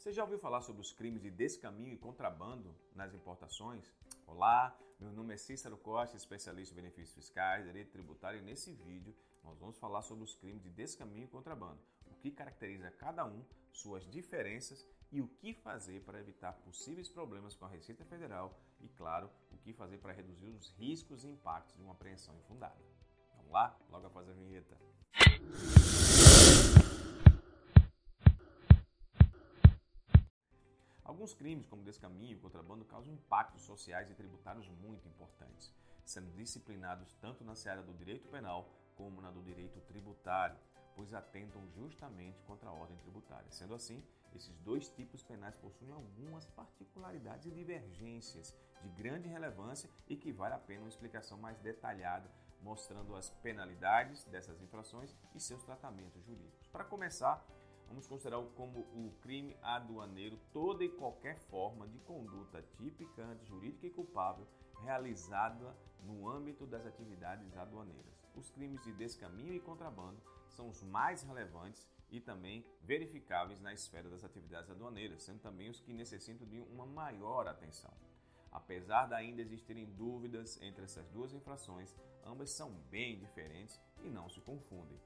Você já ouviu falar sobre os crimes de descaminho e contrabando nas importações? Olá, meu nome é Cícero Costa, especialista em benefícios fiscais, direito tributário e nesse vídeo nós vamos falar sobre os crimes de descaminho e contrabando, o que caracteriza cada um, suas diferenças e o que fazer para evitar possíveis problemas com a Receita Federal e, claro, o que fazer para reduzir os riscos e impactos de uma apreensão infundada. Vamos lá? Logo após a vinheta. Alguns crimes, como descaminho e contrabando, causam impactos sociais e tributários muito importantes, sendo disciplinados tanto na seara do direito penal como na do direito tributário, pois atentam justamente contra a ordem tributária. Sendo assim, esses dois tipos penais possuem algumas particularidades e divergências de grande relevância e que vale a pena uma explicação mais detalhada, mostrando as penalidades dessas infrações e seus tratamentos jurídicos. Para começar, vamos considerar como o crime aduaneiro toda e qualquer forma de conduta típica, antijurídica e culpável realizada no âmbito das atividades aduaneiras. Os crimes de descaminho e contrabando são os mais relevantes e também verificáveis na esfera das atividades aduaneiras, sendo também os que necessitam de uma maior atenção. Apesar de ainda existirem dúvidas entre essas duas infrações, ambas são bem diferentes e não se confundem.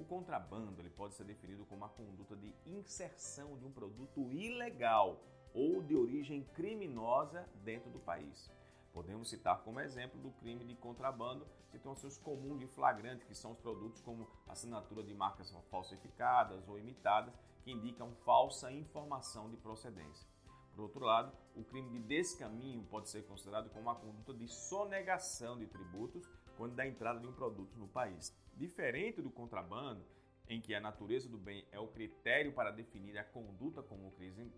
O contrabando ele pode ser definido como a conduta de inserção de um produto ilegal ou de origem criminosa dentro do país. Podemos citar como exemplo do crime de contrabando situações comuns de flagrante, que são os produtos como assinatura de marcas falsificadas ou imitadas, que indicam falsa informação de procedência. Por outro lado, o crime de descaminho pode ser considerado como uma conduta de sonegação de tributos quando da entrada de um produto no país. Diferente do contrabando, em que a natureza do bem é o critério para definir a conduta como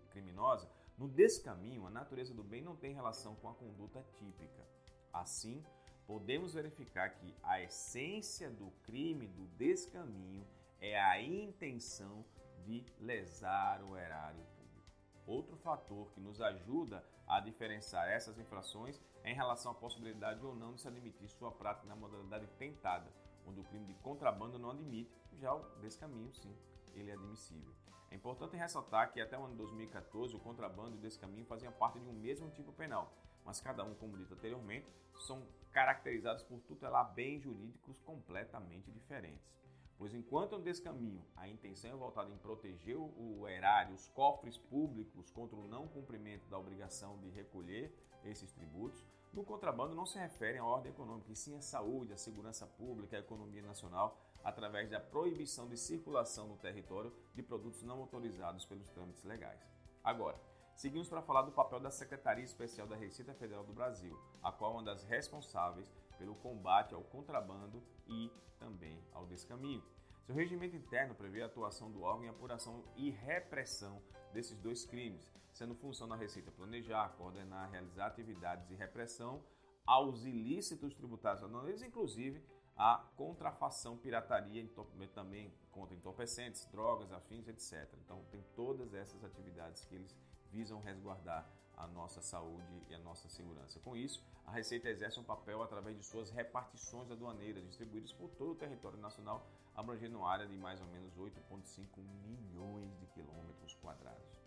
criminosa, no descaminho, a natureza do bem não tem relação com a conduta típica. Assim, podemos verificar que a essência do crime do descaminho é a intenção de lesar o erário. Outro fator que nos ajuda a diferenciar essas infrações é em relação à possibilidade ou não de se admitir sua prática na modalidade tentada, onde o crime de contrabando não admite, já o descaminho sim, ele é admissível. É importante ressaltar que até o ano de 2014 o contrabando e o descaminho faziam parte de um mesmo tipo penal, mas cada um, como dito anteriormente, são caracterizados por tutelar bens jurídicos completamente diferentes. Pois enquanto no descaminho a intenção é voltada em proteger o erário, os cofres públicos contra o não cumprimento da obrigação de recolher esses tributos, no contrabando não se refere à ordem econômica, e sim à saúde, à segurança pública, à economia nacional, através da proibição de circulação no território de produtos não autorizados pelos trâmites legais. Agora, seguimos para falar do papel da Secretaria Especial da Receita Federal do Brasil, a qual é uma das responsáveis pelo combate ao contrabando e também ao descaminho. Seu regimento interno prevê a atuação do órgão em apuração e repressão desses dois crimes, sendo função da Receita planejar, coordenar, realizar atividades de repressão aos ilícitos tributários inclusive a contrafação, pirataria, também contra entorpecentes, drogas, afins, etc. Então, tem todas essas atividades que eles visam resguardar a nossa saúde e a nossa segurança. Com isso, a Receita exerce um papel através de suas repartições aduaneiras distribuídas por todo o território nacional, abrangendo uma área de mais ou menos 8,5 milhões de quilômetros quadrados.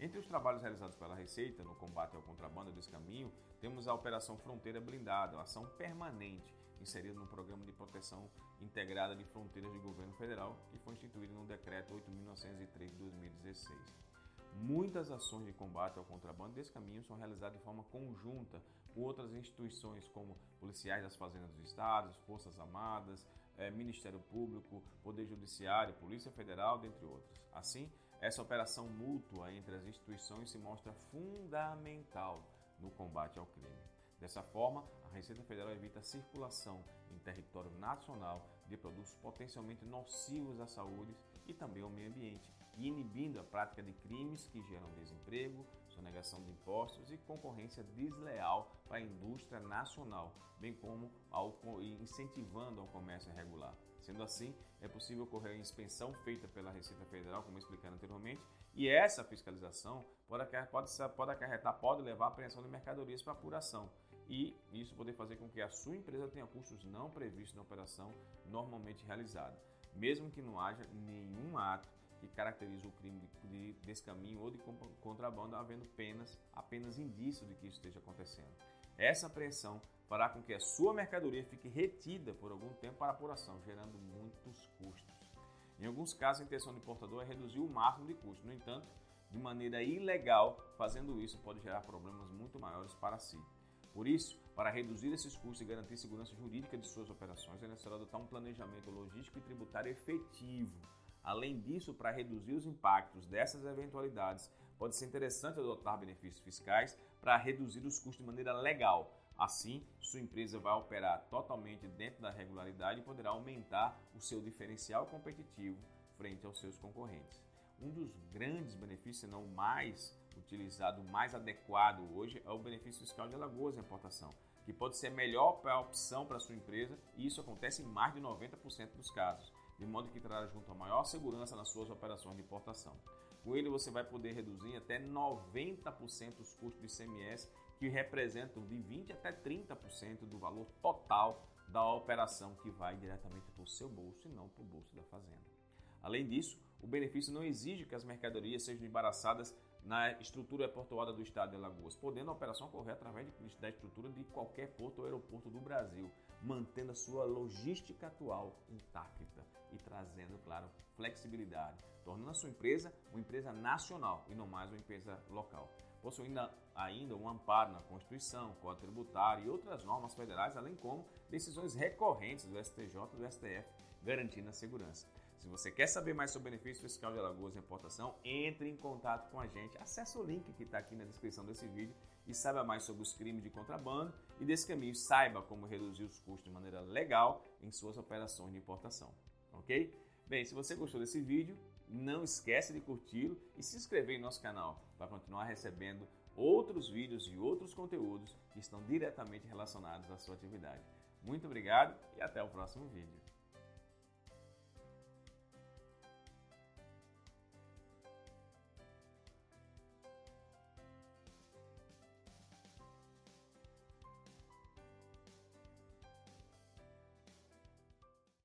Entre os trabalhos realizados pela Receita no combate ao contrabando e descaminho, temos a Operação Fronteira Blindada, uma ação permanente inserida no Programa de Proteção Integrada de Fronteiras do Governo Federal, que foi instituído no Decreto 8.903 de 2016. Muitas ações de combate ao contrabando desse caminho são realizadas de forma conjunta com outras instituições como policiais das fazendas dos estados, Forças Armadas, eh, Ministério Público, Poder Judiciário, Polícia Federal, dentre outros. Assim, essa operação mútua entre as instituições se mostra fundamental no combate ao crime. Dessa forma, a Receita Federal evita a circulação em território nacional de produtos potencialmente nocivos à saúde e também ao meio ambiente, inibindo a prática de crimes que geram desemprego, sonegação de impostos e concorrência desleal para a indústria nacional, bem como ao, incentivando ao comércio irregular. Sendo assim, é possível ocorrer a inspeção feita pela Receita Federal, como explicado anteriormente, e essa fiscalização pode, pode, pode acarretar, pode levar à apreensão de mercadorias para apuração, e isso poder fazer com que a sua empresa tenha custos não previstos na operação normalmente realizada, mesmo que não haja nenhum ato que caracteriza o crime de, de descaminho ou de contrabando, havendo penas, apenas indícios de que isso esteja acontecendo. Essa apreensão fará com que a sua mercadoria fique retida por algum tempo para apuração, gerando muitos custos. Em alguns casos, a intenção do importador é reduzir o máximo de custo. No entanto, de maneira ilegal, fazendo isso pode gerar problemas muito maiores para si. Por isso, para reduzir esses custos e garantir segurança jurídica de suas operações, é necessário adotar um planejamento logístico e tributário efetivo. Além disso, para reduzir os impactos dessas eventualidades, pode ser interessante adotar benefícios fiscais para reduzir os custos de maneira legal. Assim, sua empresa vai operar totalmente dentro da regularidade e poderá aumentar o seu diferencial competitivo frente aos seus concorrentes. Um dos grandes benefícios, se não mais utilizado, mais adequado hoje, é o benefício fiscal de Alagoas em importação, que pode ser a melhor opção para a sua empresa e isso acontece em mais de 90% dos casos, de modo que trará junto a maior segurança nas suas operações de importação. Com ele você vai poder reduzir até 90% os custos do ICMS, que representam de 20 até 30% do valor total da operação que vai diretamente para o seu bolso e não para o bolso da fazenda. Além disso, o benefício não exige que as mercadorias sejam embaraçadas na estrutura portuária do estado de Alagoas, podendo a operação ocorrer através da estrutura de qualquer porto ou aeroporto do Brasil, mantendo a sua logística atual intacta e trazendo, claro, flexibilidade, tornando a sua empresa uma empresa nacional e não mais uma empresa local. Possuindo ainda um amparo na Constituição, Código Tributário e outras normas federais, além como decisões recorrentes do STJ e do STF, garantindo a segurança. Se você quer saber mais sobre o benefício fiscal de Alagoas e importação, entre em contato com a gente. Acesse o link que está aqui na descrição desse vídeo e saiba mais sobre os crimes de contrabando e desse caminho saiba como reduzir os custos de maneira legal em suas operações de importação. Ok? Bem, se você gostou desse vídeo, não esquece de curti-lo e se inscrever em nosso canal para continuar recebendo outros vídeos e outros conteúdos que estão diretamente relacionados à sua atividade. Muito obrigado e até o próximo vídeo.